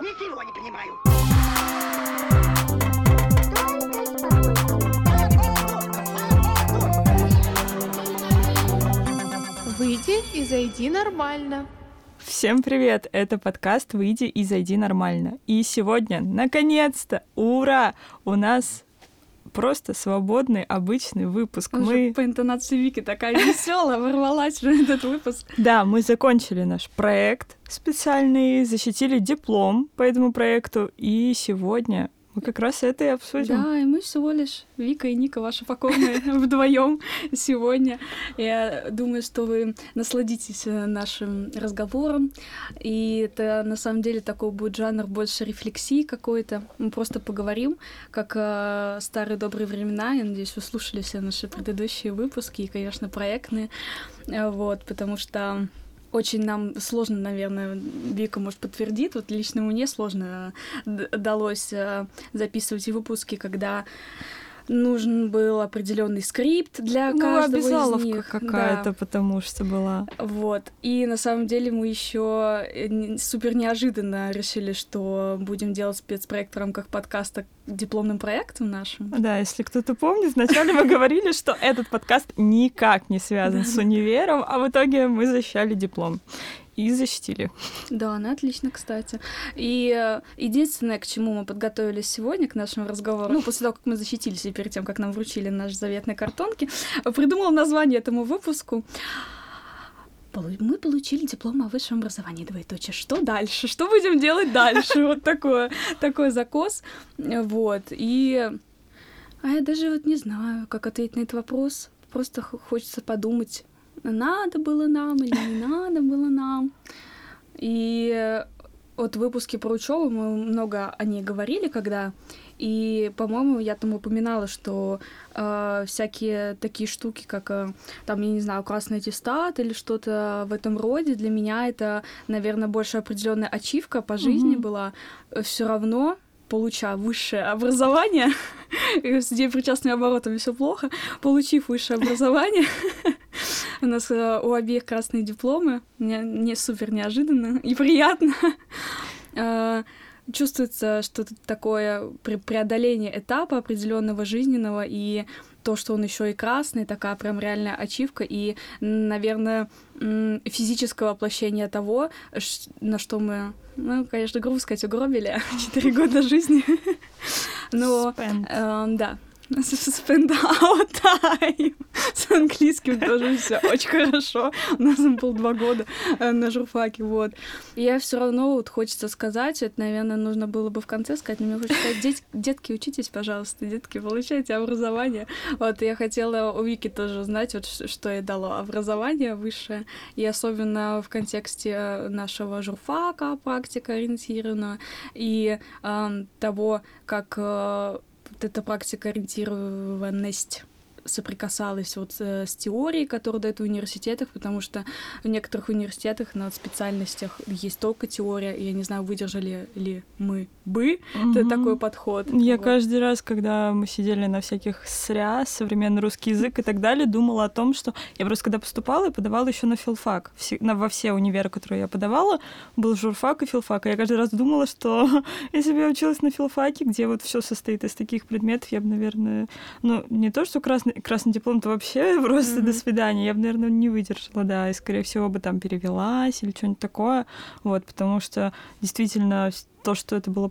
Ничего не понимаю. Выйди и зайди нормально. Всем привет! Это подкаст «Выйди и зайди нормально». И сегодня, наконец-то, ура! У нас просто свободный, обычный выпуск. Уже мы... по интонации Вики такая веселая, ворвалась в этот выпуск. Да, мы закончили наш проект специальный, защитили диплом по этому проекту, и сегодня мы как раз это и обсудим. Да, и мы всего лишь Вика и Ника, ваши покорные, вдвоем сегодня. Я думаю, что вы насладитесь э, нашим разговором. И это на самом деле такой будет жанр больше рефлексии какой-то. Мы просто поговорим, как э, старые добрые времена. Я надеюсь, вы слушали все наши предыдущие выпуски и, конечно, проектные. Э, Вот, потому что очень нам сложно, наверное, Вика может подтвердить, вот лично мне сложно д- далось э, записывать выпуски, когда нужен был определенный скрипт для Ну, каждого из них. какая-то, Да. потому что была. Вот. И на самом деле мы еще супер неожиданно решили, что будем делать спецпроект в рамках подкаста дипломным проектом нашим. Да, если кто-то помнит, вначале мы говорили, что этот подкаст никак не связан с универом, а в итоге мы защищали диплом. И защитили. Да, ну отлично, кстати. И э, единственное, к чему мы подготовились сегодня, к нашему разговору, ну, после того, как мы защитились и перед тем, как нам вручили наши заветные картонки, придумал название этому выпуску. Мы получили диплом о высшем образовании, двоеточие. Что дальше? Что будем делать дальше? Вот такое, такой закос. Вот. И... А я даже вот не знаю, как ответить на этот вопрос. Просто хочется подумать, надо было нам или не надо было нам. И вот в выпуске про учебу мы много о ней говорили, когда и, по-моему, я там упоминала, что э, всякие такие штуки, как, э, там, я не знаю, красный аттестат или что-то в этом роде, для меня это, наверное, больше определенная ачивка по жизни Мгм. была. Все равно, получая высшее образование, с причастными оборотами все плохо, получив высшее образование, у нас э, у обеих красные дипломы, мне, мне супер неожиданно и приятно. Э, Чувствуется что-то такое пре- преодоление этапа определенного жизненного и то, что он еще и красный, такая прям реальная ачивка и, наверное, физическое воплощение того, на что мы, ну, конечно, грубо сказать, угробили 4 года жизни. Но. Эм, да. Spend our time. С английским тоже все очень хорошо. У нас он был два года э, на журфаке, вот. И я все равно вот хочется сказать, это, наверное, нужно было бы в конце сказать, но мне хочется сказать, «Дет- детки, учитесь, пожалуйста, детки, получайте образование. Вот, я хотела у Вики тоже узнать, вот что ей дало образование высшее, и особенно в контексте нашего журфака, практика ориентированного, и эм, того, как э, вот эта практика ориентированность соприкасалась вот э, с теорией, которую дают в университетах, потому что в некоторых университетах на специальностях есть только теория, и я не знаю, выдержали ли мы бы Мгм. такой подход. Я Вот. каждый раз, когда мы сидели на всяких СРЯ, современный русский язык и так далее, думала о том, что я просто когда поступала, я подавала еще на филфак. На, во все универы, которые я подавала, был журфак и филфак. И я каждый раз думала, что если бы я училась на филфаке, где вот все состоит из таких предметов, я бы, наверное, ну, не то, что красный, красный диплом, то вообще просто Мгм. до свидания. Я бы, наверное, не выдержала, да, и, скорее всего, бы там перевелась или что-нибудь такое. Вот, потому что действительно то, что это было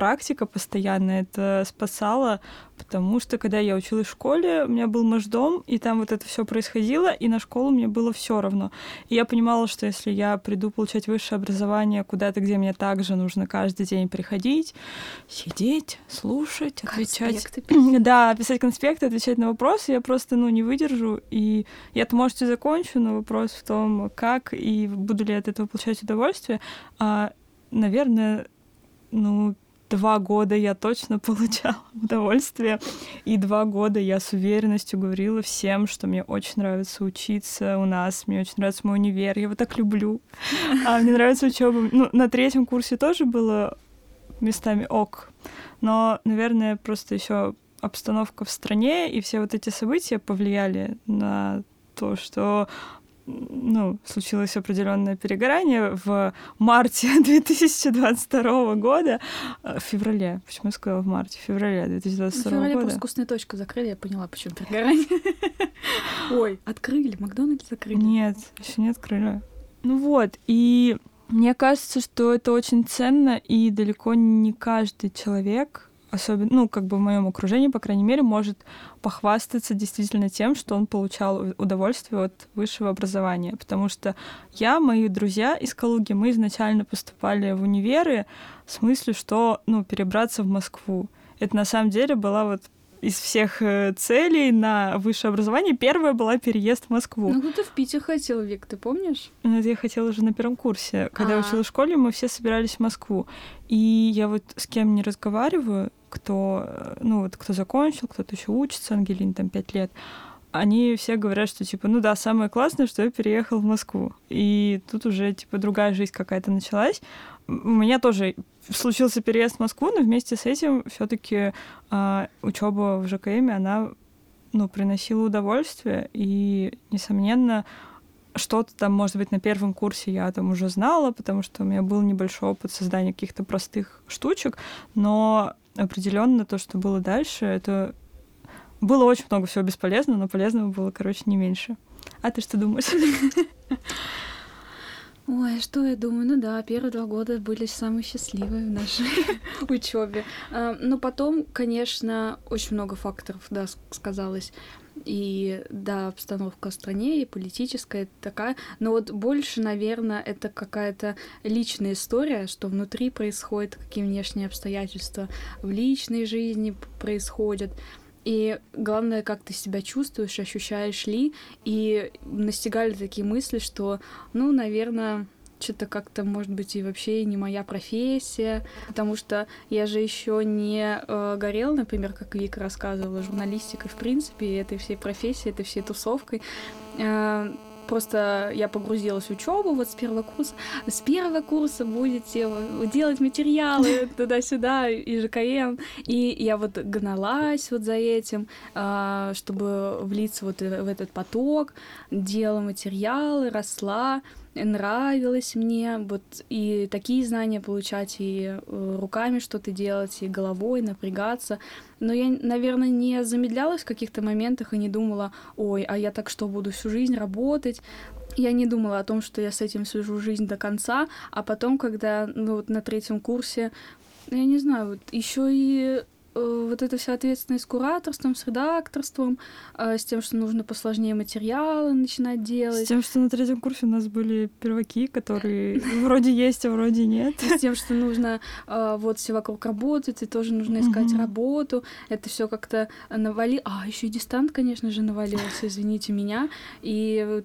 практика постоянная, это спасало, потому что когда я училась в школе, у меня был маждом, и там вот это все происходило, и на школу мне было все равно. И я понимала, что если я приду получать высшее образование куда-то, где мне также нужно каждый день приходить, сидеть, слушать, отвечать. Конспекты Да, писать конспекты, отвечать на вопросы, я просто, ну, не выдержу. И я-то, может, и закончу, но вопрос в том, как и буду ли я от этого получать удовольствие. А, наверное, ну, два года я точно получала удовольствие. И два года я с уверенностью говорила всем, что мне очень нравится учиться у нас, мне очень нравится мой универ, я его так люблю. А мне нравится учеба. Ну, на третьем курсе тоже было местами ок. Но, наверное, просто еще обстановка в стране и все вот эти события повлияли на то, что ну, случилось определенное перегорание в марте 2022 года, э, в феврале, почему я сказала в марте, в феврале 2022 В феврале года. просто вкусную точку закрыли, я поняла, почему перегорание. Ой, открыли, Макдональдс закрыли. Нет, еще не открыли. Ну вот, и мне кажется, что это очень ценно, и далеко не каждый человек, особенно, ну, как бы в моем окружении, по крайней мере, может похвастаться действительно тем, что он получал удовольствие от высшего образования. Потому что я, мои друзья из Калуги, мы изначально поступали в универы с мыслью, что, ну, перебраться в Москву. Это на самом деле была вот из всех э, целей на высшее образование первая была переезд в Москву. Ну, кто-то в Питер хотел, Вик, ты помнишь? Ну, это я хотела уже на первом курсе. Когда я А. училась в школе, мы все собирались в Москву. И я вот с кем не разговариваю, кто, э, ну, вот кто закончил, кто-то еще учится, Ангелин там пять лет, они все говорят, что, типа, ну да, самое классное, что я переехал в Москву. И тут уже, типа, другая жизнь какая-то началась. У меня тоже случился переезд в Москву, но вместе с этим все таки учеба в ЖКМ, она, ну, приносила удовольствие, и, несомненно, что-то там, может быть, на первом курсе я там уже знала, потому что у меня был небольшой опыт создания каких-то простых штучек, но определенно то, что было дальше, это было очень много всего бесполезного, но полезного было, короче, не меньше. А ты что думаешь? Ой, что я думаю? Ну да, первые два года были самые счастливые в нашей учебе. Но потом, конечно, очень много факторов, да, сказалось. И да, обстановка в стране и политическая такая. Но вот больше, наверное, это какая-то личная история, что внутри происходит, какие внешние обстоятельства в личной жизни происходят. И главное, как ты себя чувствуешь, ощущаешь ли. И настигали такие мысли, что, ну, наверное, что-то как-то, может быть, и вообще не моя профессия, потому что я же еще не э, горела, например, как Вика рассказывала, журналистикой, в принципе, этой всей профессией, этой всей тусовкой. Э, Просто я погрузилась в учебу вот с первого курса. С первого курса будете делать материалы туда-сюда и ЖКМ. И я вот гналась вот за этим, а, чтобы влиться вот в этот поток, делала материалы, росла, нравилось мне вот и такие знания получать, и э, руками что-то делать, и головой напрягаться. Но я, наверное, не замедлялась в каких-то моментах и не думала, ой, а я так что, буду всю жизнь работать? Я не думала о том, что я с этим свяжу жизнь до конца, а потом, когда, ну, вот на третьем курсе, я не знаю, вот еще и вот эта вся ответственность с кураторством, с редакторством, э, с тем, что нужно посложнее материалы начинать С делать, тем, что на третьем курсе у нас были перваки, которые вроде есть, а вроде нет. с тем, что нужно э, вот все вокруг работать, и тоже нужно искать работу. Это все как-то навали. А, еще и дистант, конечно же, навалился, извините меня. И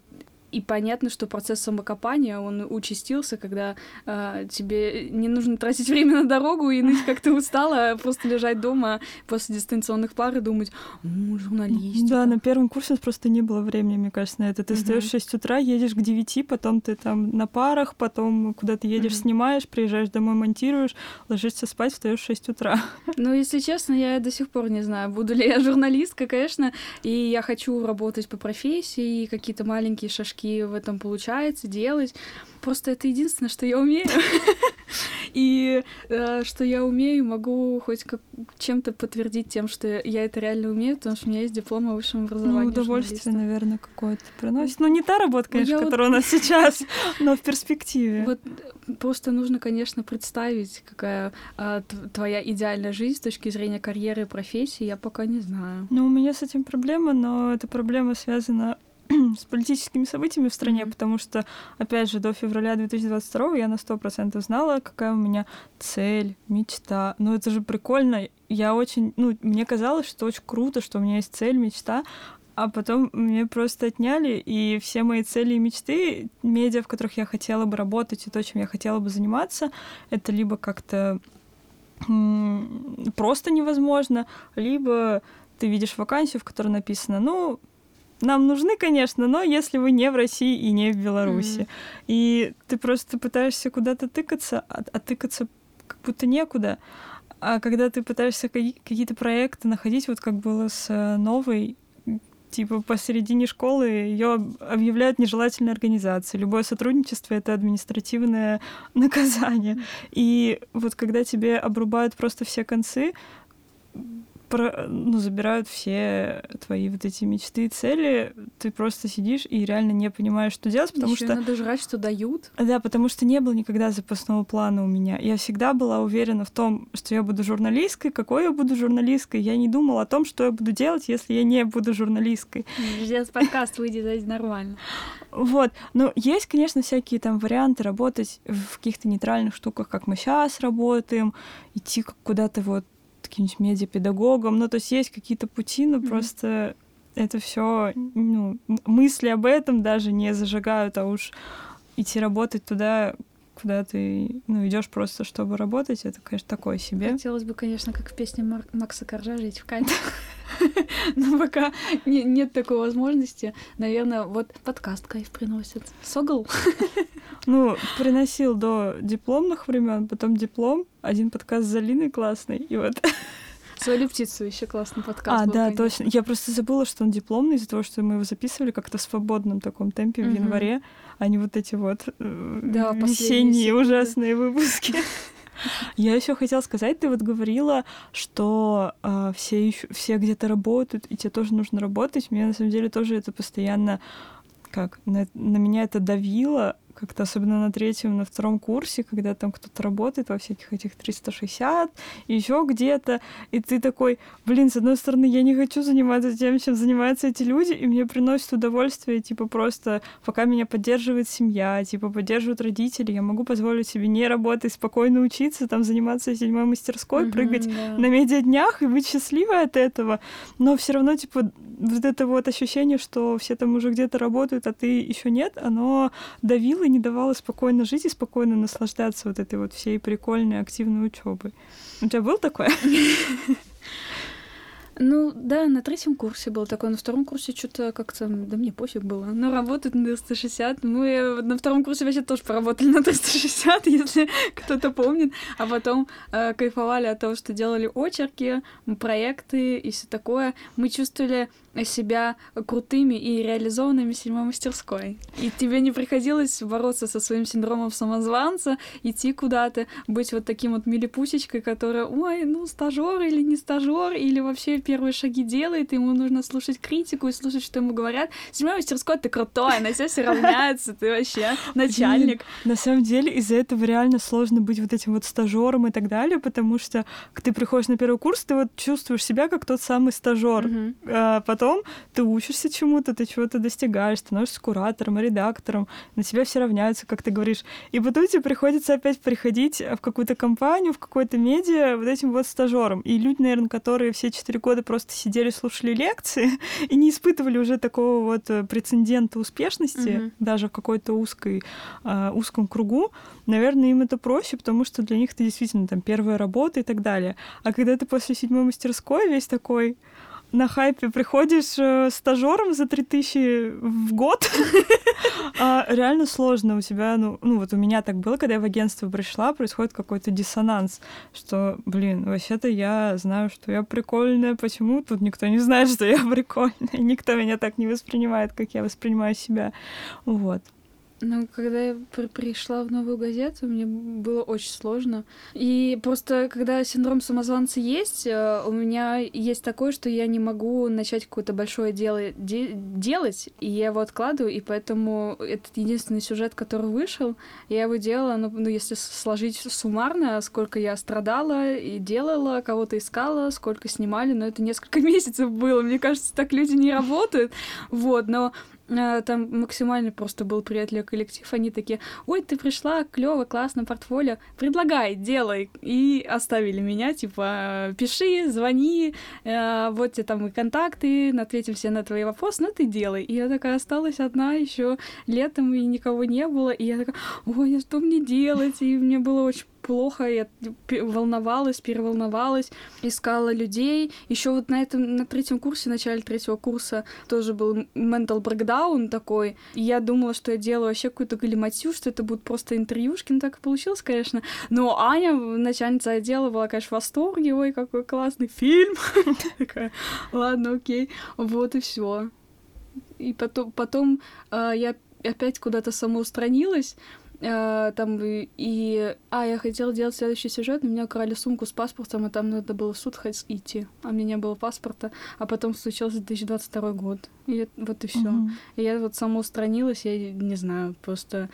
и понятно, что процесс самокопания, он участился, когда э, тебе не нужно тратить время на дорогу и ныть, как ты устала, а просто лежать дома после дистанционных пар и думать, «М, журналистика. Да, на первом курсе просто не было времени, мне кажется, на это. Ты Мгм. встаешь в 6 утра, едешь к 9, потом ты там на парах, потом куда ты едешь, Мгм. снимаешь, приезжаешь домой, монтируешь, ложишься спать, встаешь в 6 утра. Ну, если честно, я до сих пор не знаю, буду ли я журналисткой, конечно, и я хочу работать по профессии, и какие-то маленькие шажки в этом получается делать. Просто это единственное, что я умею. И э, что я умею, могу хоть как чем-то подтвердить тем, что я это реально умею, потому что у меня есть диплом о высшем образовании. Ну, удовольствие, наверное, какое-то приносит. Ну, не та работа, Ну, конечно, я вот- которая у нас сейчас, но в перспективе. Вот э, просто нужно, конечно, представить, какая т- твоя идеальная жизнь с точки зрения карьеры и профессии, я пока не знаю. Ну, у меня с этим проблема, но эта проблема связана с политическими событиями в стране, Мгм. потому что, опять же, до февраля 2022 я на 100% знала, какая у меня цель, мечта. Ну, это же прикольно. Я очень... Ну, мне казалось, что очень круто, что у меня есть цель, мечта, а потом мне просто отняли, и все мои цели и мечты, медиа, в которых я хотела бы работать, и то, чем я хотела бы заниматься, это либо как-то просто невозможно, либо ты видишь вакансию, в которой написано, ну, нам нужны, конечно, но если вы не в России и не в Беларуси. Мгм. И ты просто пытаешься куда-то тыкаться, а, а тыкаться как будто некуда. А когда ты пытаешься каки- какие-то проекты находить, вот как было с э, новой, типа посередине школы ее объявляют нежелательной организацией. Любое сотрудничество — это административное наказание. И вот когда тебе обрубают просто все концы, про, ну, забирают все твои вот эти мечты и цели, ты просто сидишь и реально не понимаешь, что делать, потому Ещё что... надо жрать, что дают. Да, потому что не было никогда запасного плана у меня. Я всегда была уверена в том, что я буду журналисткой. Какой я буду журналисткой? Я не думала о том, что я буду делать, если я не буду журналисткой. Сейчас подкаст выйдет нормально. Вот. Но есть, конечно, всякие там варианты работать в каких-то нейтральных штуках, как мы сейчас работаем, идти куда-то вот каким-нибудь медиапедагогом. Ну, то есть есть какие-то пути, но mm-hmm. просто это все, ну, мысли об этом даже не зажигают, а уж идти работать туда, куда ты, ну, идешь просто, чтобы работать, это, конечно, такое себе. Хотелось бы, конечно, как в песне Мар- Макса Коржа жить в камере. Но пока не, нет такой возможности, наверное, вот подкаст кайф приносит. Согл? Ну, приносил до дипломных времен, потом диплом, один подкаст с Залиной классный, и вот Свою птицу еще классный подкаст. А, был, да, конечно. точно. Я просто забыла, что он дипломный из-за того, что мы его записывали как-то в свободном таком темпе в январе, а не вот эти вот э, Да, весенние ужасные выпуски. Я еще хотела сказать, ты вот говорила, что а, все ищу- все где-то работают, и тебе тоже нужно работать. Мне на самом деле тоже это постоянно как на, на меня это давило, как-то особенно на третьем, на втором курсе, когда там кто-то работает во всяких этих 360 и еще где-то, и ты такой, блин, с одной стороны, я не хочу заниматься тем, чем занимаются эти люди, и мне приносит удовольствие, типа, просто пока меня поддерживает семья, типа, поддерживают родители, я могу позволить себе не работать, спокойно учиться, там, заниматься седьмой мастерской, Мгм, прыгать да. на медиаднях и быть счастливой от этого. Но все равно, типа, вот это вот ощущение, что все там уже где-то работают, а ты еще нет, оно давило и не давало спокойно жить и спокойно наслаждаться вот этой вот всей прикольной активной учебой. У тебя был такое? Ну, да, на третьем курсе был такой, на втором курсе что-то как-то, да мне пофиг было. Но работать на 360, мы на втором курсе вообще тоже поработали на 360, если кто-то помнит. А потом э, кайфовали от того, что делали очерки, проекты и все такое. Мы чувствовали себя крутыми и реализованными седьмой мастерской. И тебе не приходилось бороться со своим синдромом самозванца, идти куда-то, быть вот таким вот милипусечкой, которая, ой, ну, стажер или не стажер, или вообще первые шаги делает, ему нужно слушать критику и слушать, что ему говорят. Седьмой мастерской ты крутой, на тебя все равняются, ты вообще начальник. На самом деле из-за этого реально сложно быть вот этим вот стажером и так далее, потому что ты приходишь на первый курс, ты вот чувствуешь себя как тот самый стажер. Мгм. Потом ты учишься чему-то, ты чего-то достигаешь, становишься куратором, редактором, на тебя все равняются, как ты говоришь. И потом тебе приходится опять приходить в какую-то компанию, в какое-то медиа вот этим вот стажером. И люди, наверное, которые все четыре года просто сидели, слушали лекции и не испытывали уже такого вот э, прецедента успешности, Мгм. даже в какой-то узкой, а, узком кругу, наверное, им это проще, потому что для них это действительно там первая работа и так далее. А когда ты после седьмой мастерской весь такой на хайпе приходишь э, стажером за 3000 в год, а реально сложно у тебя, ну, ну вот у меня так было, когда я в агентство пришла, происходит какой-то диссонанс, что, блин, вообще-то я знаю, что я прикольная, почему тут никто не знает, что я прикольная, никто меня так не воспринимает, как я воспринимаю себя, вот. Ну, когда я при- пришла в новую газету, мне было очень сложно. И просто, когда синдром самозванца есть, э, у меня есть такое, что я не могу начать какое-то большое дело де- делать, и я его откладываю, и поэтому этот единственный сюжет, который вышел, я его делала, ну, ну, если сложить суммарно, сколько я страдала и делала, кого-то искала, сколько снимали, но это несколько месяцев было. Мне кажется, так люди не работают. Вот, но Там максимально просто был приятный коллектив. Они такие, ой, ты пришла, клево, классно, портфолио, предлагай, делай. И оставили меня, типа, пиши, звони, э, вот тебе там и контакты, ответим все на твои вопросы, ну ты делай. И я такая осталась одна еще летом, и никого не было. И я такая, ой, а что мне делать? И мне было очень плохо, я волновалась, переволновалась, искала людей. Еще вот на этом, на третьем курсе, в начале третьего курса тоже был mental breakdown такой. И я думала, что я делаю вообще какую-то галиматью, что это будут просто интервьюшки, ну так и получилось, конечно. Но Аня, начальница отдела, была, конечно, в восторге, ой, какой классный фильм. Ладно, окей. Вот и все. и потом, потом э, я опять куда-то самоустранилась, э, там и... А, я хотела делать следующий сюжет, но меня украли сумку с паспортом, и там надо было в суд идти, а у меня не было паспорта, а потом случился 2022 год, и вот и все. Mm-hmm. И я вот самоустранилась, я не знаю, просто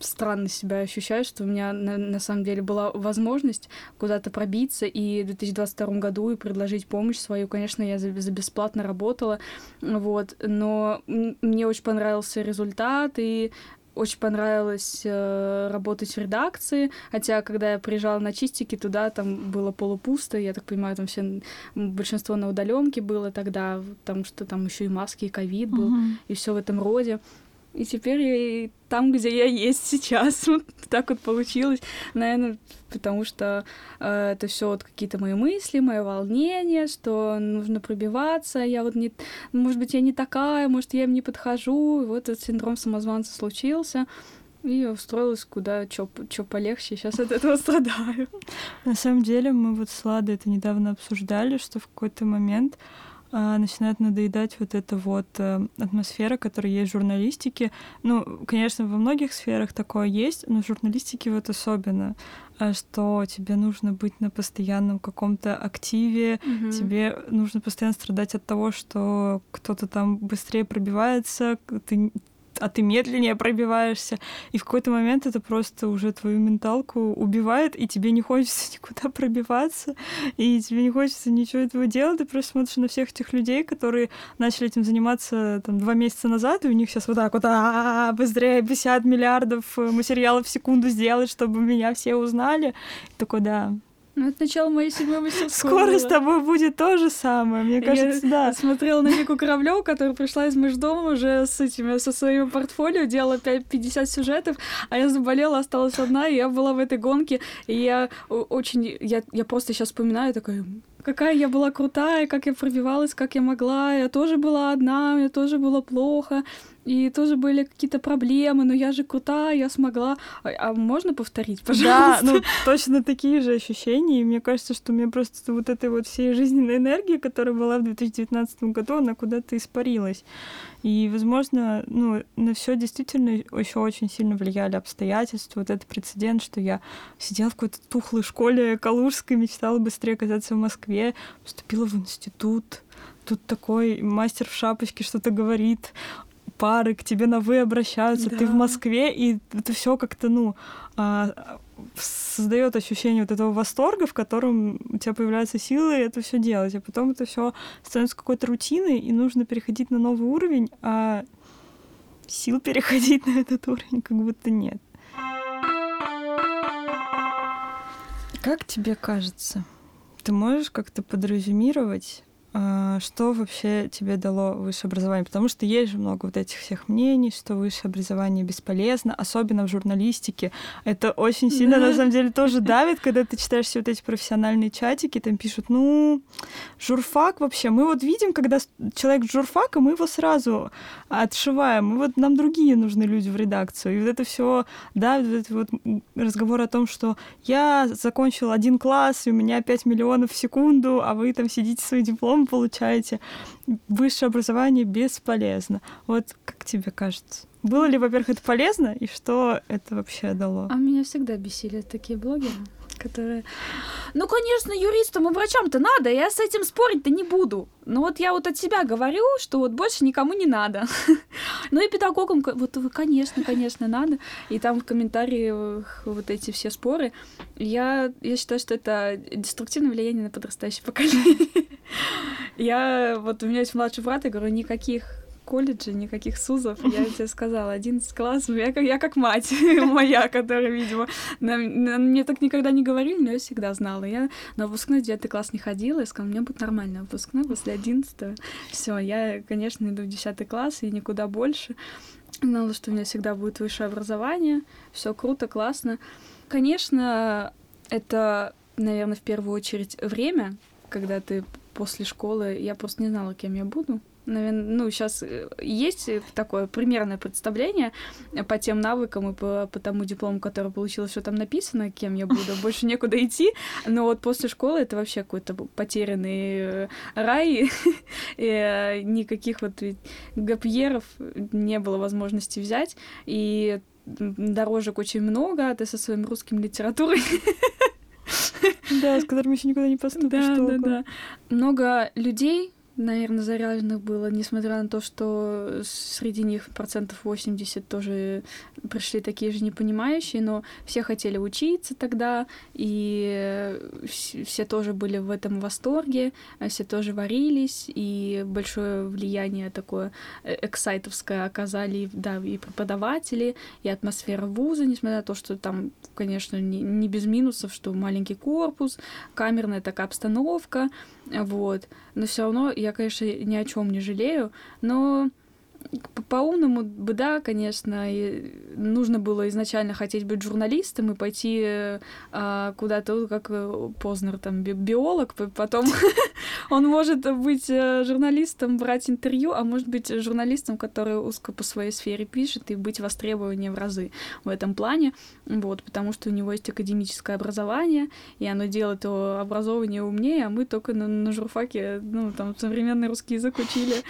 странно себя ощущаю, что у меня на, на самом деле была возможность куда-то пробиться и в 2022 году и предложить помощь свою. Конечно, я за, за бесплатно работала, вот, но мне очень понравился результат, и очень понравилось э, работать в редакции, хотя когда я приезжала на чистики туда, там было полупусто, я так понимаю, там все большинство на удаленке было тогда, потому что там еще и маски, и ковид был, uh-huh. и все в этом роде. И теперь я там, где я есть сейчас. Вот так вот получилось. Наверное, потому что э, это все вот какие-то мои мысли, мои волнения, что нужно пробиваться. Я вот не... Может быть, я не такая, может, я им не подхожу. И вот этот синдром самозванца случился. И я устроилась куда что полегче, сейчас от этого страдаю. На самом деле, мы вот с Ладой это недавно обсуждали, что в какой-то момент начинает надоедать вот эта вот э, атмосфера, которая есть в журналистике. Ну, конечно, во многих сферах такое есть, но в журналистике вот особенно, а, что тебе нужно быть на постоянном каком-то активе, mm-hmm. тебе нужно постоянно страдать от того, что кто-то там быстрее пробивается, ты а ты медленнее пробиваешься, и в какой-то момент это просто уже твою менталку убивает, и тебе не хочется никуда пробиваться, и тебе не хочется ничего этого делать, ты просто смотришь на всех этих людей, которые начали этим заниматься там два месяца назад, и у них сейчас вот так вот а быстрее 50 миллиардов материалов в секунду сделать, чтобы меня все узнали. И такой, да, ну, это начало моей седьмой мастерской. Скоро было. с тобой будет то же самое, мне кажется, я да. смотрела на Вику Кораблёву, которая пришла из Междома уже с этими, со своим портфолио, делала 50 сюжетов, а я заболела, осталась одна, и я была в этой гонке, и я очень... Я, я просто сейчас вспоминаю, такая, какая я была крутая, как я пробивалась, как я могла. Я тоже была одна, мне тоже было плохо и тоже были какие-то проблемы, но я же крутая, я смогла. А, а можно повторить, пожалуйста? Да, ну точно такие же ощущения, и мне кажется, что у меня просто вот этой вот всей жизненной энергии, которая была в 2019 году, она куда-то испарилась. И, возможно, ну, на все действительно еще очень сильно влияли обстоятельства. Вот этот прецедент, что я сидела в какой-то тухлой школе калужской, мечтала быстрее оказаться в Москве, поступила в институт, тут такой мастер в шапочке что-то говорит, пары к тебе на вы обращаются, да. ты в Москве, и это все как-то, ну, а, создает ощущение вот этого восторга, в котором у тебя появляются силы это все делать, а потом это все становится какой-то рутиной, и нужно переходить на новый уровень, а сил переходить на этот уровень как будто нет. Как тебе кажется, ты можешь как-то подразумировать что вообще тебе дало высшее образование? Потому что есть же много вот этих всех мнений, что высшее образование бесполезно, особенно в журналистике. Это очень сильно, да. на самом деле, тоже давит, когда ты читаешь все вот эти профессиональные чатики, там пишут, ну, журфак вообще, мы вот видим, когда человек журфака, мы его сразу отшиваем, мы вот нам другие нужны люди в редакцию. И вот это все, да, вот этот вот разговор о том, что я закончил один класс, и у меня 5 миллионов в секунду, а вы там сидите свой диплом получаете, высшее образование бесполезно. Вот как тебе кажется? Было ли, во-первых, это полезно, и что это вообще дало? А меня всегда бесили такие блогеры, которые... Ну, конечно, юристам и врачам-то надо, я с этим спорить-то не буду. Но вот я вот от себя говорю, что вот больше никому не надо. ну и педагогам, вот, конечно, конечно, надо. И там в комментариях вот эти все споры. Я, я считаю, что это деструктивное влияние на подрастающее поколение. я, вот у меня есть младший брат, я говорю, никаких колледже, никаких СУЗов. Я тебе сказала, 11 классов, я как, я как мать моя, которая, видимо, на, на, мне так никогда не говорили, но я всегда знала. Я на выпускной 9 класс не ходила, я сказала, мне будет нормально выпускной после 11 Все, я, конечно, иду в 10 класс и никуда больше. Знала, что у меня всегда будет высшее образование, все круто, классно. Конечно, это, наверное, в первую очередь время, когда ты после школы, я просто не знала, кем я буду ну, сейчас э, есть такое примерное представление по тем навыкам и по, по тому диплому, который получила, что там написано, кем я буду. Больше некуда идти. Но вот после школы это вообще какой-то потерянный э, рай. и э, никаких вот гапьеров не было возможности взять. И дорожек очень много, а ты со своим русским литературой да, с которыми еще никуда не поступишь. Да, да, да. Много людей наверное, заряженных было, несмотря на то, что среди них процентов 80 тоже пришли такие же непонимающие, но все хотели учиться тогда, и все тоже были в этом восторге, все тоже варились, и большое влияние такое э, эксайтовское оказали, да, и преподаватели, и атмосфера вуза, несмотря на то, что там, конечно, не, не без минусов, что маленький корпус, камерная такая обстановка, вот. Но все равно я, конечно, ни о чем не жалею, но по-умному бы, да, конечно, нужно было изначально хотеть быть журналистом и пойти а, куда-то, как э, Познер, там, би биолог, потом он может быть э, журналистом, брать интервью, а может быть журналистом, который узко по своей сфере пишет, и быть востребованнее в разы в этом плане, вот, потому что у него есть академическое образование, и оно делает его образование умнее, а мы только на, на журфаке, ну, там, современный русский язык учили,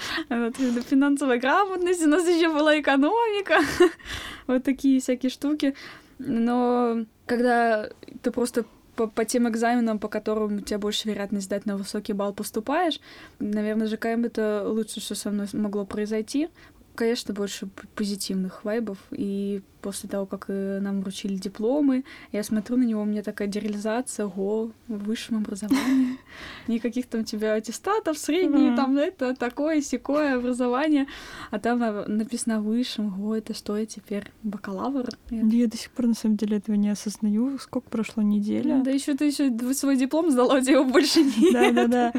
финансовая грамотность, у нас еще была экономика, вот такие всякие штуки, но когда ты просто по, по тем экзаменам, по которым у тебя больше вероятность сдать на высокий балл поступаешь, наверное, ЖКМ это лучше, что со мной могло произойти, конечно, больше позитивных вайбов. И после того, как э, нам вручили дипломы, я смотрю на него, у меня такая дереализация, го, в высшем образовании. Никаких там тебя аттестатов, средние, там это, такое, секое образование. А там а, написано высшем, го, это что я теперь, бакалавр? Я до сих пор, на самом деле, этого не осознаю. Сколько прошло неделя? Да еще ты еще свой диплом сдала, у тебя его больше нет. Да-да-да.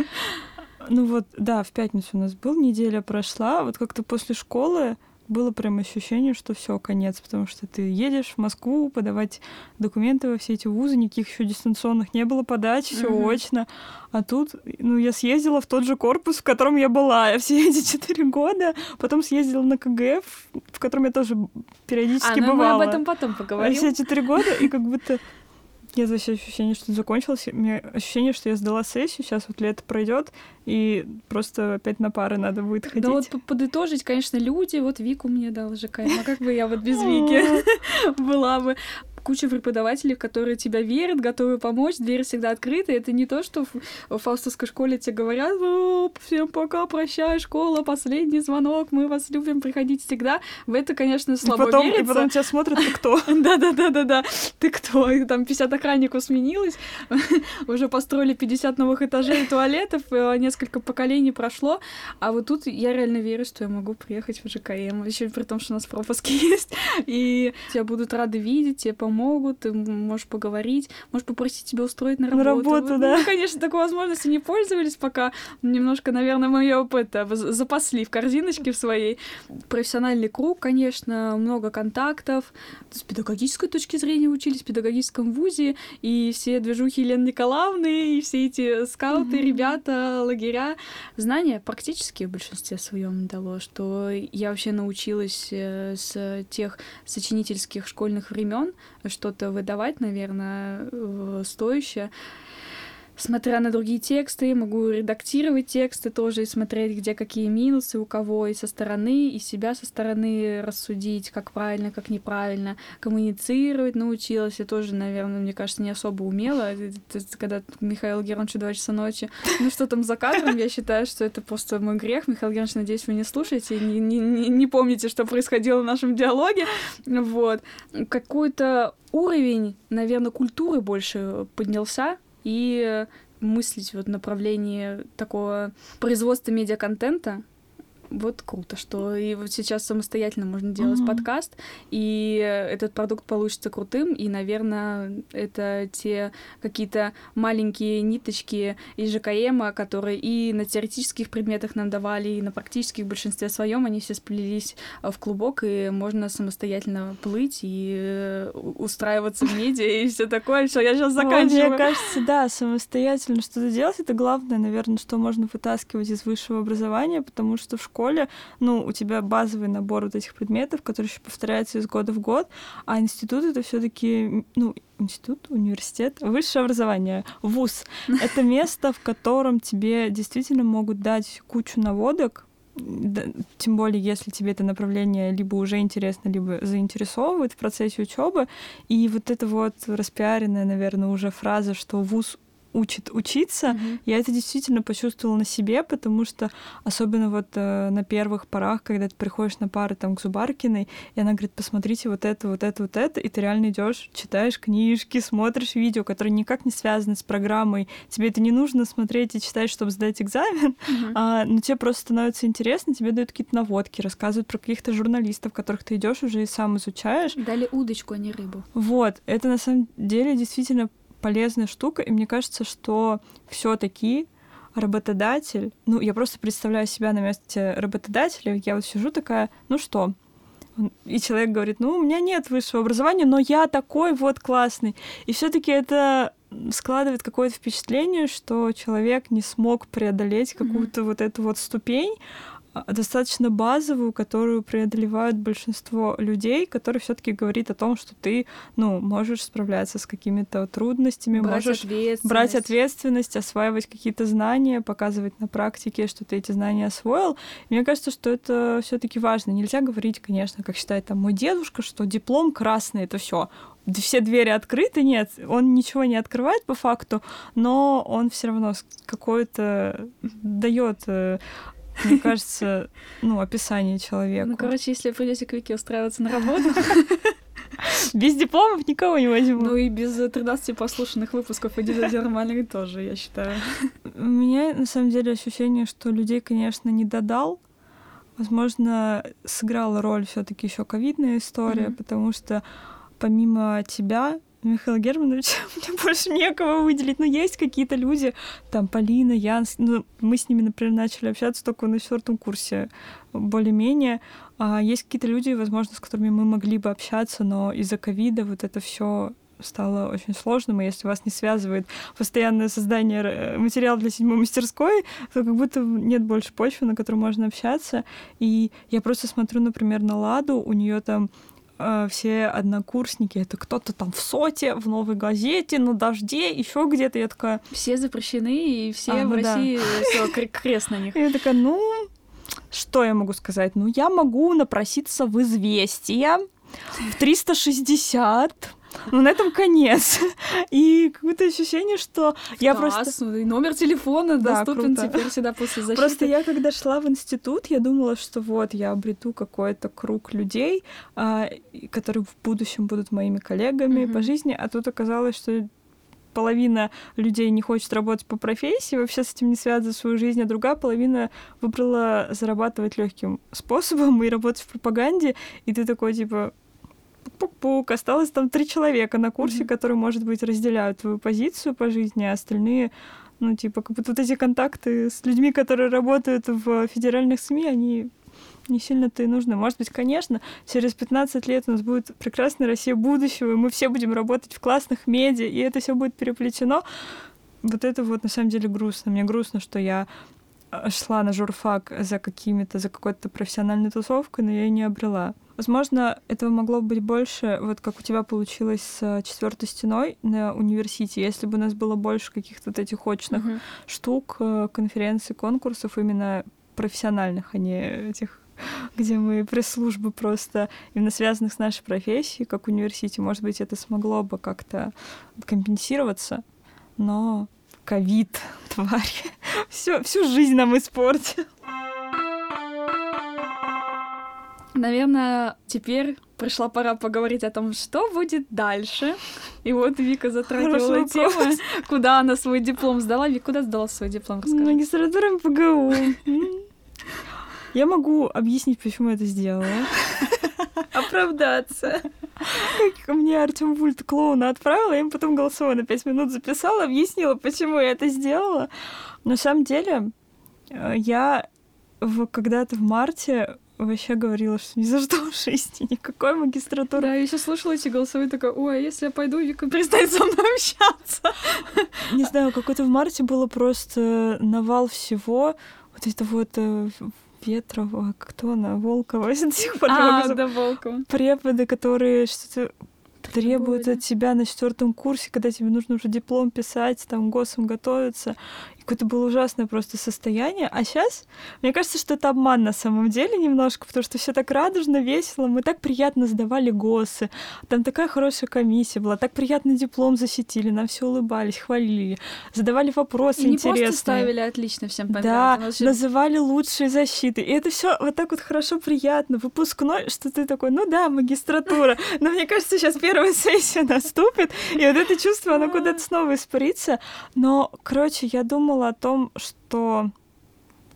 Ну вот, да, в пятницу у нас был, неделя прошла, вот как-то после школы было прям ощущение, что все, конец, потому что ты едешь в Москву подавать документы во все эти вузы, никаких еще дистанционных не было подач, все угу. очно. А тут, ну, я съездила в тот же корпус, в котором я была я все эти четыре года, потом съездила на КГФ, в котором я тоже периодически а, ну бывала. мы об этом потом поговорим. все четыре года, и как будто нет вообще ощущения, что закончилось. У меня ощущение, что я сдала сессию, сейчас вот лето пройдет, и просто опять на пары надо будет ходить. Да вот подытожить, конечно, люди, вот Вику мне дал ЖКМ, а как бы я вот без Вики была бы куча преподавателей, которые тебя верят, готовы помочь, дверь всегда открыта. Это не то, что в фаустовской школе тебе говорят, всем пока, прощай, школа, последний звонок, мы вас любим, приходить всегда. В это, конечно, слабо и потом, верится. И потом тебя смотрят, ты кто? Да-да-да-да-да, ты кто? И там 50 охранников сменилось, уже построили 50 новых этажей туалетов, э, несколько поколений прошло, а вот тут я реально верю, что я могу приехать в ЖКМ, еще при том, что у нас пропуски есть, и тебя будут рады видеть, тебе помогут помогут, ты можешь поговорить, можешь попросить тебя устроить на работу. На работу, да. Мы, конечно, такой возможностью не пользовались пока. Немножко, наверное, мы ее это, запасли в корзиночке в своей. Профессиональный круг, конечно, много контактов. С педагогической точки зрения учились в педагогическом вузе, и все движухи Елены Николаевны, и все эти скауты, mm-hmm. ребята, лагеря. Знания практически в большинстве своем дало, что я вообще научилась э, с тех сочинительских школьных времен, что-то выдавать, наверное, стоящее смотря на другие тексты, могу редактировать тексты тоже и смотреть, где какие минусы у кого, и со стороны, и себя со стороны рассудить, как правильно, как неправильно, коммуницировать научилась. Я тоже, наверное, мне кажется, не особо умела. Когда Михаил Геронович два часа ночи, ну что там за кадром, я считаю, что это просто мой грех. Михаил Геронович, надеюсь, вы не слушаете, не, не, не, не помните, что происходило в нашем диалоге. Вот. Какой-то уровень, наверное, культуры больше поднялся, и мыслить вот направлении такого производства медиаконтента вот круто, что и вот сейчас самостоятельно можно делать mm-hmm. подкаст, и этот продукт получится крутым, и, наверное, это те какие-то маленькие ниточки из ЖКМ, которые и на теоретических предметах нам давали, и на практических в большинстве своем они все сплелись в клубок, и можно самостоятельно плыть и э, устраиваться в медиа и все такое. Все, я сейчас заканчиваю. Мне кажется, да, самостоятельно что-то делать, это главное, наверное, что можно вытаскивать из высшего образования, потому что в школе, ну, у тебя базовый набор вот этих предметов, который еще повторяется из года в год, а институт это все-таки, ну, институт, университет, высшее образование, вуз. Это место, в котором тебе действительно могут дать кучу наводок, тем более, если тебе это направление либо уже интересно, либо заинтересовывает в процессе учебы. И вот эта вот распиаренная, наверное, уже фраза, что вуз учит учиться, mm-hmm. я это действительно почувствовала на себе, потому что особенно вот э, на первых порах, когда ты приходишь на пары там к Зубаркиной, и она говорит, посмотрите вот это, вот это, вот это, и ты реально идешь, читаешь книжки, смотришь видео, которые никак не связаны с программой, тебе это не нужно смотреть и читать, чтобы сдать экзамен, mm-hmm. а, но тебе просто становится интересно, тебе дают какие-то наводки, рассказывают про каких-то журналистов, которых ты идешь уже и сам изучаешь. Дали удочку, а не рыбу. Вот, это на самом деле действительно полезная штука, и мне кажется, что все-таки работодатель, ну, я просто представляю себя на месте работодателя, я вот сижу такая, ну что, и человек говорит, ну, у меня нет высшего образования, но я такой вот классный. И все-таки это складывает какое-то впечатление, что человек не смог преодолеть какую-то mm-hmm. вот эту вот ступень, достаточно базовую, которую преодолевают большинство людей, который все-таки говорит о том, что ты, ну, можешь справляться с какими-то трудностями, брать можешь ответственность. брать ответственность, осваивать какие-то знания, показывать на практике, что ты эти знания освоил. И мне кажется, что это все-таки важно. Нельзя говорить, конечно, как считает там мой дедушка, что диплом красный это все все двери открыты, нет, он ничего не открывает по факту, но он все равно какое-то дает э, мне кажется, ну, описание человека. Ну, короче, если придете к Вики устраиваться на работу, без дипломов никого не возьму. Ну и без 13 послушанных выпусков иди нормальных тоже, я считаю. У меня, на самом деле, ощущение, что людей, конечно, не додал. Возможно, сыграла роль все таки еще ковидная история, mm-hmm. потому что помимо тебя Михаил Германович, мне больше некого выделить. Но есть какие-то люди, там, Полина, Янс, ну, мы с ними, например, начали общаться только на четвертом курсе, более-менее. А есть какие-то люди, возможно, с которыми мы могли бы общаться, но из-за ковида вот это все стало очень сложным, и если вас не связывает постоянное создание э, материала для седьмой мастерской, то как будто нет больше почвы, на которой можно общаться. И я просто смотрю, например, на Ладу, у нее там Э, все однокурсники, это кто-то там в соте, в новой газете, на дожде, еще где-то. Я такая... Все запрещены, и все а, в ну России да. все крест на них. Я такая, ну, что я могу сказать? Ну, я могу напроситься в известия в 360 ну, на этом конец. И какое-то ощущение, что я Класс, просто... Ну, и номер телефона да, доступен круто. теперь всегда после защиты. Просто я, когда шла в институт, я думала, что вот я обрету какой-то круг людей, а, которые в будущем будут моими коллегами mm-hmm. по жизни, а тут оказалось, что половина людей не хочет работать по профессии, вообще с этим не связывает свою жизнь, а другая половина выбрала зарабатывать легким способом и работать в пропаганде, и ты такой типа, пук-пук, осталось там три человека на курсе, mm-hmm. которые, может быть, разделяют твою позицию по жизни, а остальные, ну, типа, как будто вот эти контакты с людьми, которые работают в федеральных СМИ, они не сильно-то и нужны. Может быть, конечно, через 15 лет у нас будет прекрасная Россия будущего, и мы все будем работать в классных медиа, и это все будет переплетено. Вот это вот на самом деле грустно. Мне грустно, что я шла на журфак за какими-то, за какой-то профессиональной тусовкой, но я ее не обрела. Возможно, этого могло быть больше, вот как у тебя получилось с четвертой стеной на университете, если бы у нас было больше каких-то вот этих очных uh-huh. штук, э, конференций, конкурсов именно профессиональных, а не этих где мы пресс-службы просто именно связанных с нашей профессией, как университете. Может быть, это смогло бы как-то компенсироваться, но ковид, тварь, всю, всю жизнь нам испортил. Наверное, теперь пришла пора поговорить о том, что будет дальше. И вот Вика затрагивала тему, куда она свой диплом сдала. Вика, куда сдала свой диплом? Расскажи. Магистратура МПГУ. Я могу объяснить, почему я это сделала. Оправдаться. Как мне Артем Вульт клоуна отправила, я им потом голосовое на 5 минут записала, объяснила, почему я это сделала. На самом деле, э, я в, когда-то в марте вообще говорила, что ни за что в жизни никакой магистратуры. Да, я еще слушала эти голосовые, такая, ой, а если я пойду, Вика перестанет со мной общаться. Не знаю, какой-то в марте было просто навал всего. Вот это вот Ветрова, кто она, Волкова, я до сих пор А, да, Волкова. преподы, которые что-то требуют от тебя на четвертом курсе, когда тебе нужно уже диплом писать, там госом готовиться. Какое-то было ужасное просто состояние. А сейчас, мне кажется, что это обман на самом деле немножко, потому что все так радужно, весело. Мы так приятно сдавали госы. Там такая хорошая комиссия была, так приятно диплом защитили, нам все улыбались, хвалили, задавали вопросы И не интересные. просто ставили отлично всем Да, понятно. но ещё- называли лучшие защиты. И это все вот так вот хорошо, приятно. Выпускной, что ты такой, ну да, магистратура. Но мне кажется, сейчас первая сессия наступит, и вот это чувство, оно куда-то снова испарится. Но, короче, я думала о том, что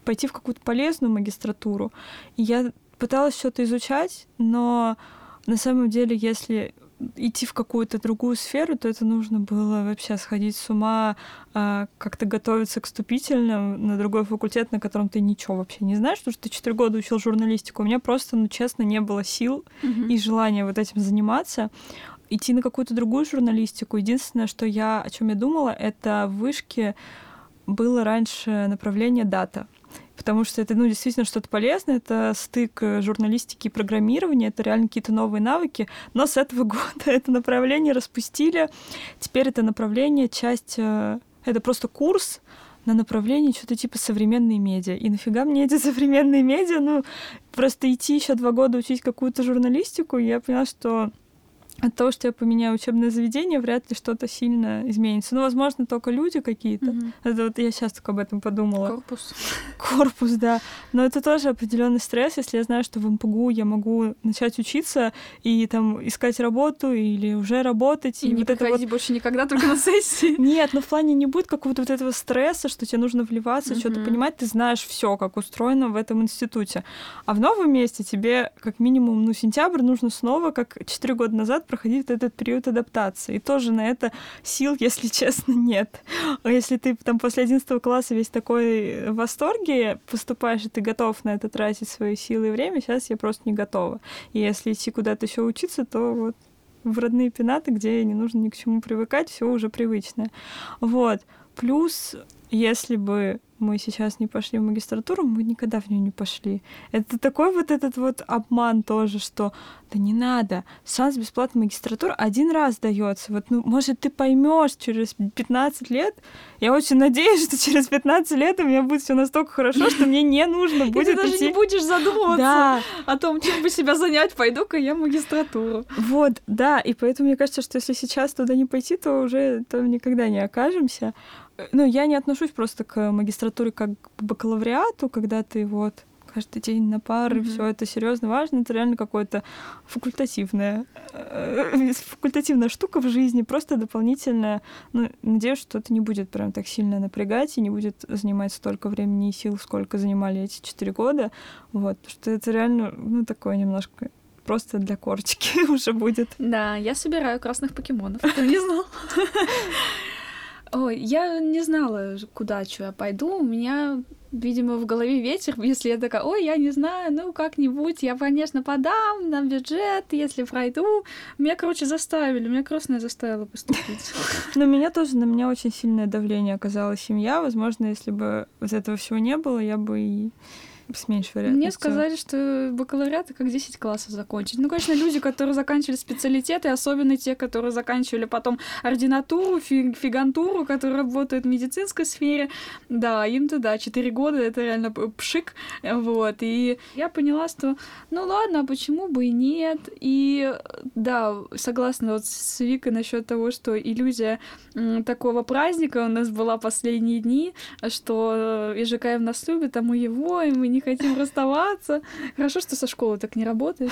пойти в какую-то полезную магистратуру. И я пыталась что-то изучать, но на самом деле, если идти в какую-то другую сферу, то это нужно было вообще сходить с ума, а, как-то готовиться к вступительным на другой факультет, на котором ты ничего вообще не знаешь, потому что ты четыре года учил журналистику. У меня просто, ну, честно, не было сил Мгм. и желания вот этим заниматься. Идти на какую-то другую журналистику. Единственное, что я, о чем я думала, это в вышке было раньше направление дата. Потому что это, ну, действительно что-то полезное, это стык э, журналистики и программирования, это реально какие-то новые навыки. Но с этого года это направление распустили. Теперь это направление, часть, э, это просто курс на направлении что-то типа современные медиа. И нафига мне эти современные медиа? Ну, просто идти еще два года учить какую-то журналистику, я поняла, что от того, что я поменяю учебное заведение, вряд ли что-то сильно изменится. Ну, возможно, только люди какие-то. Мгм. Это вот я сейчас только об этом подумала. Корпус. Корпус, да. Но это тоже определенный стресс, если я знаю, что в МПГУ я могу начать учиться и там искать работу или уже работать. И, И, не вот это вот больше никогда, только на сессии. нет, но в плане не будет какого-то вот этого стресса, что тебе нужно вливаться, что-то понимать, ты знаешь все, как устроено в этом институте. А в новом месте тебе как минимум, ну, сентябрь нужно снова, как 4 года назад, проходить этот период адаптации. И тоже на это сил, если честно, нет. А если ты там после 11 класса весь такой в восторге поступаешь, и ты готов на это тратить свои силы и время, сейчас я просто не готова. И если идти куда-то еще учиться, то вот в родные пенаты, где не нужно ни к чему привыкать, все уже привычное. Вот. Плюс, если бы мы сейчас не пошли в магистратуру, мы никогда в нее не пошли. Это такой вот этот вот обман тоже, что да не надо, шанс бесплатной магистратуры один раз дается. Вот, ну, может, ты поймешь через 15 лет. Я очень надеюсь, что через 15 лет у меня будет все настолько хорошо, что мне не нужно И ты будет даже идти. не будешь задумываться Да, о том, чем бы себя занять. Пойду-ка я в магистратуру. Вот, да, и поэтому мне кажется, что если сейчас туда не пойти, то уже там никогда не окажемся. Э, Ну, я не отношусь просто к магистратуре как к бакалавриату, когда ты вот каждый день на пары, Мгм. все это серьезно важно, это реально какое-то факультативное, э, факультативная штука в жизни, просто дополнительная. Ну, надеюсь, что это не будет прям так сильно напрягать и не будет занимать столько времени и сил, сколько занимали эти четыре года. Вот, что это реально, ну, такое немножко просто для корочки уже будет. Да, я собираю красных покемонов. Ты не знал? Ой, я не знала, куда что я пойду. У меня, видимо, в голове ветер. Если я такая, ой, я не знаю, ну как-нибудь, я, конечно, подам на бюджет, если пройду. Меня, короче, заставили, меня крестная заставила поступить. Но меня тоже, на меня очень сильное давление оказала семья. Возможно, если бы вот этого всего не было, я бы и с меньшей вероятностью. Мне сказали, что бакалавриат как 10 классов закончить. Ну, конечно, люди, которые заканчивали специалитеты, особенно те, которые заканчивали потом ординатуру, фи- фигантуру, которые работают в медицинской сфере, да, им-то, да, 4 года, это реально пшик, вот. И я поняла, что, ну ладно, а почему бы и нет? И да, согласна вот с Викой насчет того, что иллюзия такого праздника у нас была последние дни, что э, ИЖКМ нас любит, а мы его, и мы не не хотим расставаться. Хорошо, что со школы так не работает.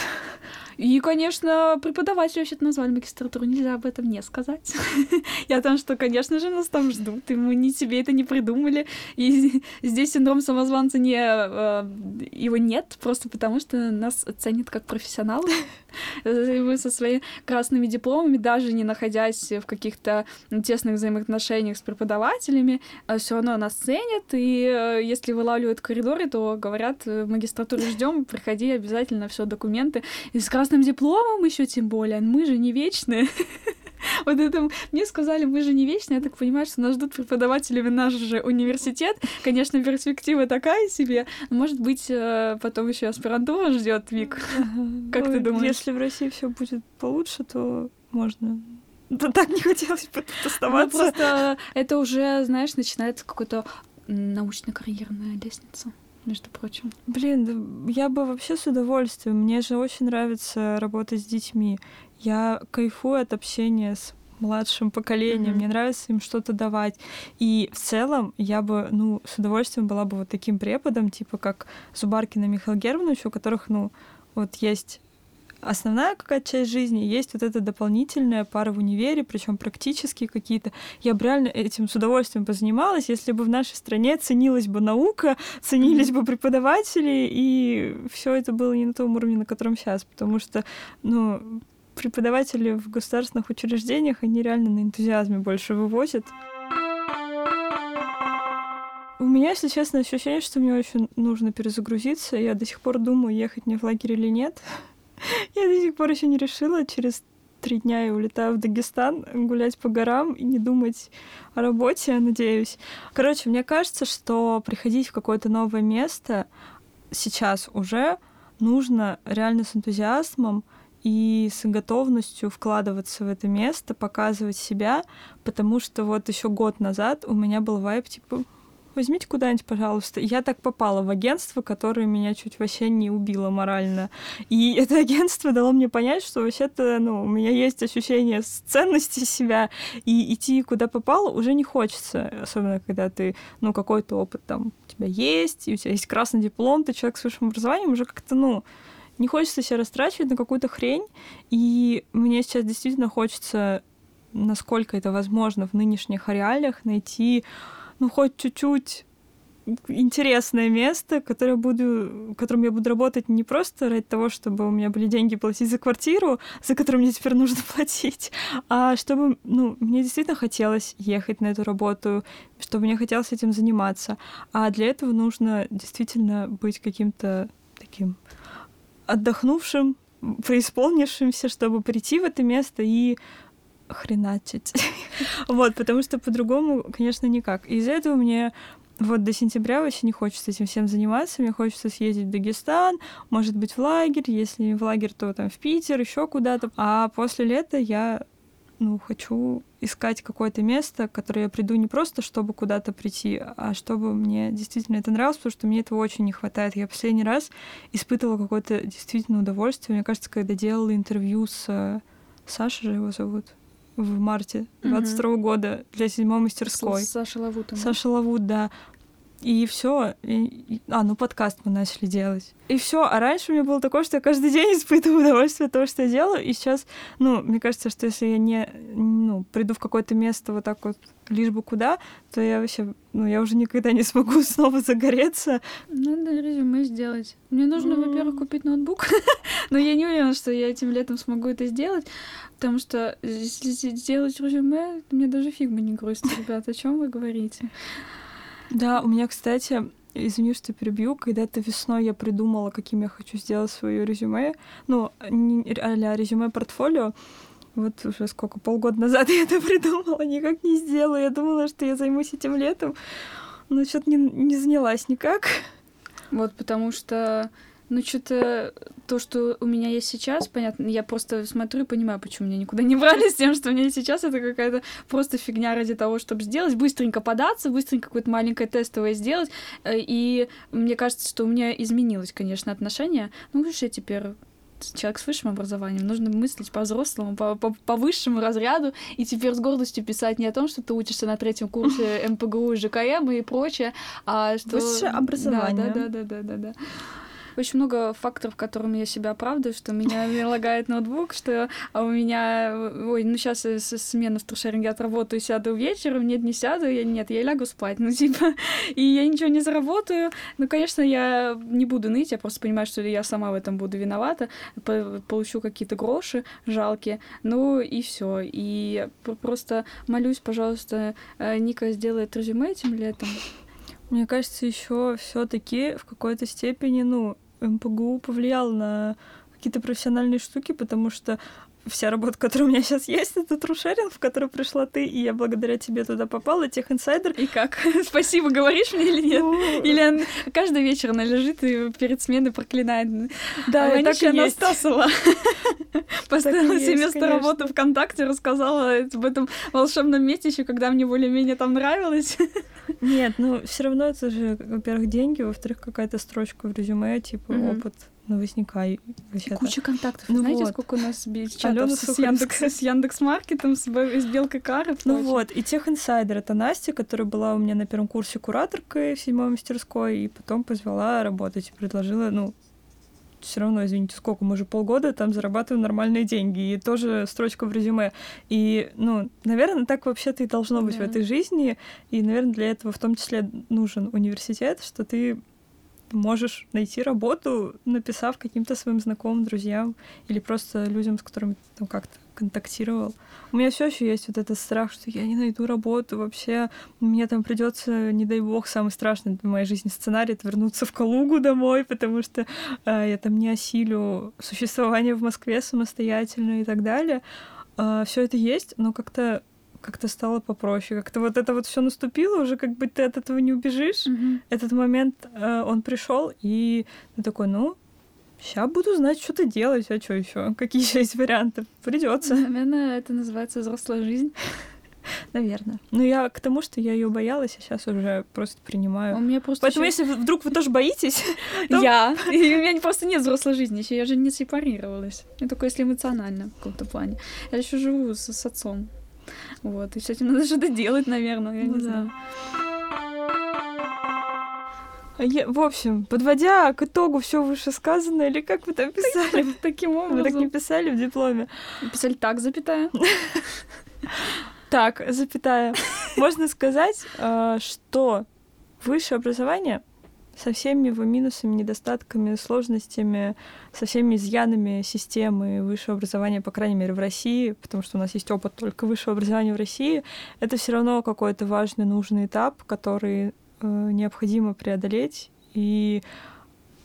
И, конечно, преподаватели вообще-то назвали магистратуру, нельзя об этом не сказать. О том, что, конечно же, нас там ждут, и мы не себе это не придумали. И здесь синдром самозванца не... Э, его нет, просто потому что нас ценят как профессионалы. И мы со своими красными дипломами, даже не находясь в каких-то тесных взаимоотношениях с преподавателями, э, все равно нас ценят, и э, если вылавливают в коридоре, то говорят, в магистратуре ждем, приходи обязательно, все документы. И с красным дипломом еще тем более, мы же не вечные. Вот это мне сказали, мы же не вечные, я так понимаю, что нас ждут преподаватели в наш же университет. Конечно, перспектива такая себе. Может быть, э, потом еще аспирантура ждет Вик. Как ты думаешь? Если в России все будет получше, то можно да так не хотелось бы тут ну, оставаться. Ну, просто это уже, знаешь, начинается какой-то научно-карьерная лестница между прочим. Блин, я бы вообще с удовольствием. Мне же очень нравится работать с детьми. Я кайфую от общения с младшим поколением, mm-hmm. мне нравится им что-то давать. И в целом я бы, ну, с удовольствием была бы вот таким преподом, типа как Зубаркина Михаил Германович, у которых, ну, вот есть основная какая-то часть жизни, есть вот эта дополнительная пара в универе, причем практические какие-то. Я бы реально этим с удовольствием позанималась, если бы в нашей стране ценилась бы наука, ценились бы преподаватели, и все это было не на том уровне, на котором сейчас, потому что, ну, преподаватели в государственных учреждениях, они реально на энтузиазме больше вывозят. У меня, если честно, ощущение, что мне очень нужно перезагрузиться. Я до сих пор думаю, ехать мне в лагерь или нет. Я до сих пор еще не решила. Через три дня я улетаю в Дагестан гулять по горам и не думать о работе, надеюсь. Короче, мне кажется, что приходить в какое-то новое место сейчас уже нужно реально с энтузиазмом и с готовностью вкладываться в это место, показывать себя, потому что вот еще год назад у меня был вайп типа возьмите куда-нибудь, пожалуйста. Я так попала в агентство, которое меня чуть вообще не убило морально. И это агентство дало мне понять, что вообще-то, ну, у меня есть ощущение ценности себя, и идти куда попало уже не хочется, особенно когда ты, ну, какой-то опыт там у тебя есть, и у тебя есть красный диплом, ты человек с высшим образованием, уже как-то, ну, не хочется себя растрачивать на какую-то хрень, и мне сейчас действительно хочется насколько это возможно в нынешних реалиях найти ну, хоть чуть-чуть интересное место, которое буду, в котором я буду работать не просто ради того, чтобы у меня были деньги платить за квартиру, за которую мне теперь нужно платить, а чтобы, ну, мне действительно хотелось ехать на эту работу, чтобы мне хотелось этим заниматься. А для этого нужно действительно быть каким-то таким отдохнувшим, преисполнившимся, чтобы прийти в это место и хреначить. вот, потому что по-другому, конечно, никак. из-за этого мне вот до сентября вообще не хочется этим всем заниматься. Мне хочется съездить в Дагестан, может быть, в лагерь. Если не в лагерь, то там в Питер, еще куда-то. А после лета я ну, хочу искать какое-то место, которое я приду не просто, чтобы куда-то прийти, а чтобы мне действительно это нравилось, потому что мне этого очень не хватает. Я последний раз испытывала какое-то действительно удовольствие. Мне кажется, когда делала интервью с Сашей же его зовут в марте 22 угу. года для седьмой мастерской. С Сашей Лавутом. Саша Лавут, да. И все. А, ну подкаст мы начали делать. И все. А раньше у меня было такое, что я каждый день испытываю удовольствие от того, что я делаю. И сейчас, ну, мне кажется, что если я не ну, приду в какое-то место вот так вот лишь бы куда, то я вообще, ну, я уже никогда не смогу снова загореться. Надо резюме сделать. Мне нужно, мм. во-первых, купить ноутбук, но я не уверена, что я этим летом смогу это сделать, потому что если сделать резюме, мне даже Figma не грузится, ребят, о чем вы говорите? Да, у меня, кстати, извини, что перебью, когда-то весной я придумала, каким я хочу сделать свое резюме, ну, а резюме портфолио, вот уже сколько, полгода назад я это придумала, никак не сделала. Я думала, что я займусь этим летом, но что-то не, не занялась никак. Вот, потому что ну, что-то то, что у меня есть сейчас, понятно, я просто смотрю и понимаю, почему меня никуда не брали с тем, что у меня есть сейчас, это какая-то просто фигня ради того, чтобы сделать, быстренько податься, быстренько какое-то маленькое тестовое сделать, э, и мне кажется, что у меня изменилось, конечно, отношение. Ну, видишь, я теперь человек с высшим образованием, нужно мыслить по-взрослому, по, по, по высшему разряду, и теперь с гордостью писать не о том, что ты учишься на третьем курсе МПГУ, ЖКМ и прочее, а что... Высшее образование. Да, да, да, да, да. да очень много факторов, которыми я себя оправдываю, что меня лагает ноутбук, что а у меня, ой, ну сейчас со смены в тушеринге отработаю, сяду вечером, нет, не сяду, я нет, я лягу спать, ну типа, и я ничего не заработаю. Ну, конечно, я не буду ныть, я просто понимаю, что я сама в этом буду виновата, получу какие-то гроши жалкие, ну и все. И просто молюсь, пожалуйста, э, Ника сделает резюме этим летом. Мне кажется, еще все-таки в какой-то степени, ну, МПГУ повлиял на какие-то профессиональные штуки, потому что вся работа, которая у меня сейчас есть, это трушеринг, в который пришла ты, и я благодаря тебе туда попала, тех инсайдер. И как? Спасибо, говоришь мне или нет? Ну... Или он каждый вечер она лежит и перед сменой проклинает. Да, а так и Анастасова поставила себе место работы ВКонтакте, рассказала об этом волшебном месте еще, когда мне более-менее там нравилось. Нет, ну все равно это же, во-первых, деньги, во-вторых, какая-то строчка в резюме, типа опыт новостника. И куча контактов. Ну Знаете, вот. сколько у нас чатов с, с, Яндекс, с Яндекс.Маркетом, с, с Белкой Кары? Ну вот, и тех инсайдер. Это Настя, которая была у меня на первом курсе кураторкой в седьмой мастерской, и потом позвала работать, предложила, ну, все равно, извините, сколько, мы же полгода там зарабатываем нормальные деньги, и тоже строчка в резюме. И, ну, наверное, так вообще-то и должно быть да. в этой жизни, и, наверное, для этого в том числе нужен университет, что ты можешь найти работу, написав каким-то своим знакомым, друзьям или просто людям, с которыми там как-то контактировал. У меня все еще есть вот этот страх, что я не найду работу вообще. Мне там придется, не дай бог, самый страшный в моей жизни сценарий это вернуться в Калугу домой, потому что э, я там не осилю существование в Москве самостоятельно и так далее. Э, все это есть, но как-то как-то стало попроще. Как-то вот это вот все наступило, уже как бы ты от этого не убежишь. Mm-hmm. Этот момент, э, он пришел, и ты такой, ну, сейчас буду знать, что-то делать, а что еще? Какие еще есть варианты? Придется. Наверное, это называется взрослая жизнь. Наверное. Но я к тому, что я ее боялась, а сейчас уже просто принимаю. У меня просто Поэтому, еще... если вдруг вы тоже боитесь, то... Я. И у меня просто нет взрослой жизни, еще я же не сепарировалась. Я только если эмоционально в каком-то плане. Я еще живу с, с отцом. Вот, и с этим надо что-то делать, наверное, я ну, не да. знаю. Я, в общем, подводя к итогу все вышесказанное, или как вы там писали? Таким образом. Вы так не писали в дипломе? Писали так, запятая. Так, запятая. Можно сказать, э, что высшее образование со всеми его минусами, недостатками, сложностями, со всеми изъянами системы высшего образования, по крайней мере, в России, потому что у нас есть опыт только высшего образования в России, это все равно какой-то важный, нужный этап, который э, необходимо преодолеть. И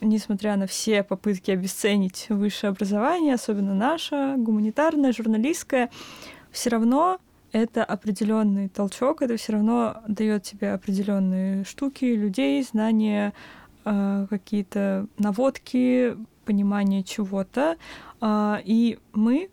несмотря на все попытки обесценить высшее образование, особенно наше, гуманитарное, журналистское, все равно это определенный толчок, это все равно дает тебе определенные штуки, людей, знания, э, какие-то наводки, понимание чего-то. Э, и мы,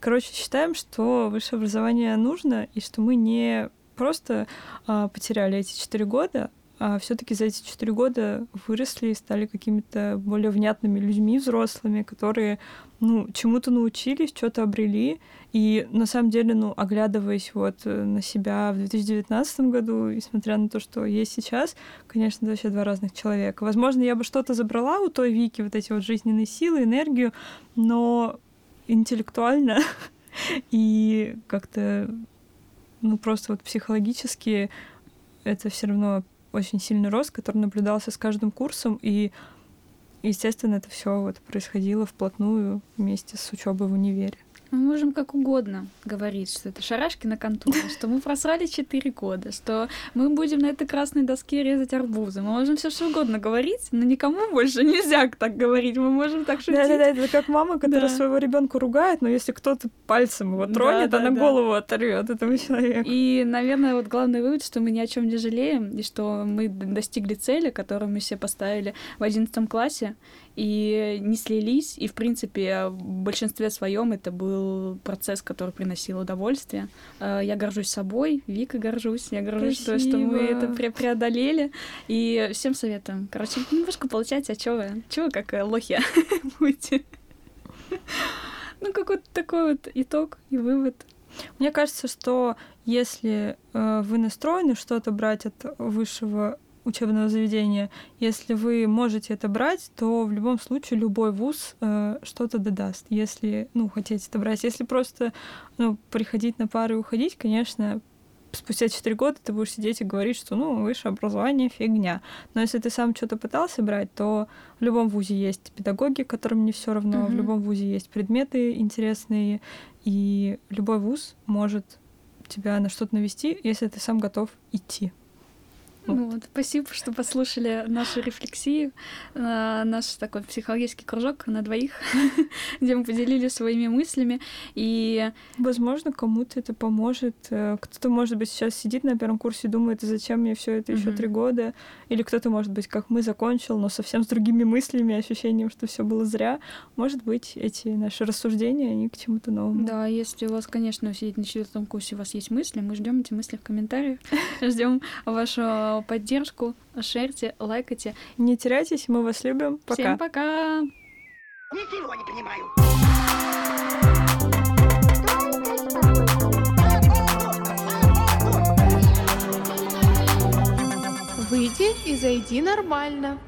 короче, считаем, что высшее образование нужно, и что мы не просто э, потеряли эти четыре года, а все-таки за эти четыре года выросли и стали какими-то более внятными людьми, взрослыми, которые ну, чему-то научились, что-то обрели. И на самом деле, ну, оглядываясь вот э, на себя в 2019 году, и смотря на то, что есть сейчас, конечно, это вообще два разных человека. Возможно, я бы что-то забрала у той Вики, вот эти вот жизненные силы, энергию, но интеллектуально и как-то, ну, просто вот психологически это все равно очень сильный рост, который наблюдался с каждым курсом, и, естественно, это все вот происходило вплотную вместе с учебой в универе. Мы можем как угодно говорить, что это шарашки на контуре, что мы просрали 4 года, что мы будем на этой красной доске резать арбузы. Мы можем все что угодно говорить, но никому больше нельзя так говорить. Мы можем так шутить. Да-да-да, это как мама, которая да. своего ребенка ругает, но если кто-то пальцем его тронет, да, да, она да. голову оторвет этому человеку. И, наверное, вот главный вывод, что мы ни о чем не жалеем, и что мы достигли цели, которую мы себе поставили в одиннадцатом классе, и не слились. И, в принципе, в большинстве своем это был процесс, который приносил удовольствие. Э, я горжусь собой, Вика горжусь, я горжусь, что, что мы это пре преодолели. И всем советуем. Короче, немножко получать, а чё вы? Чё вы как э, лохи будете? Ну, какой-то такой вот итог и вывод. Мне кажется, что если э, вы настроены что-то брать от высшего учебного заведения, если вы можете это брать, то в любом случае любой вуз э, что-то додаст. Если, ну, хотите это брать. Если просто ну, приходить на пары и уходить, конечно, спустя 4 года ты будешь сидеть и говорить, что, ну, высшее образование — фигня. Но если ты сам что-то пытался брать, то в любом вузе есть педагоги, которым не все равно, mm-hmm. в любом вузе есть предметы интересные, и любой вуз может тебя на что-то навести, если ты сам готов идти. Ну вот, спасибо, что послушали нашу рефлексию, наш такой психологический кружок на двоих, где мы поделились своими мыслями. И, возможно, кому-то это поможет. Э, кто-то, может быть, сейчас сидит на первом курсе и думает, зачем мне все это еще три года. Или кто-то, может быть, как мы закончил, но совсем с другими мыслями, ощущением, что все было зря. Может быть, эти наши рассуждения, они к чему-то новому. Да, если у вас, конечно, сидеть на четвертом курсе, у вас есть мысли, мы ждем эти мысли в комментариях. Ждем вашего поддержку, шерьте, лайкайте. Не теряйтесь, мы вас любим. Пока. Всем пока. Ничего не понимаю. Выйди и зайди нормально.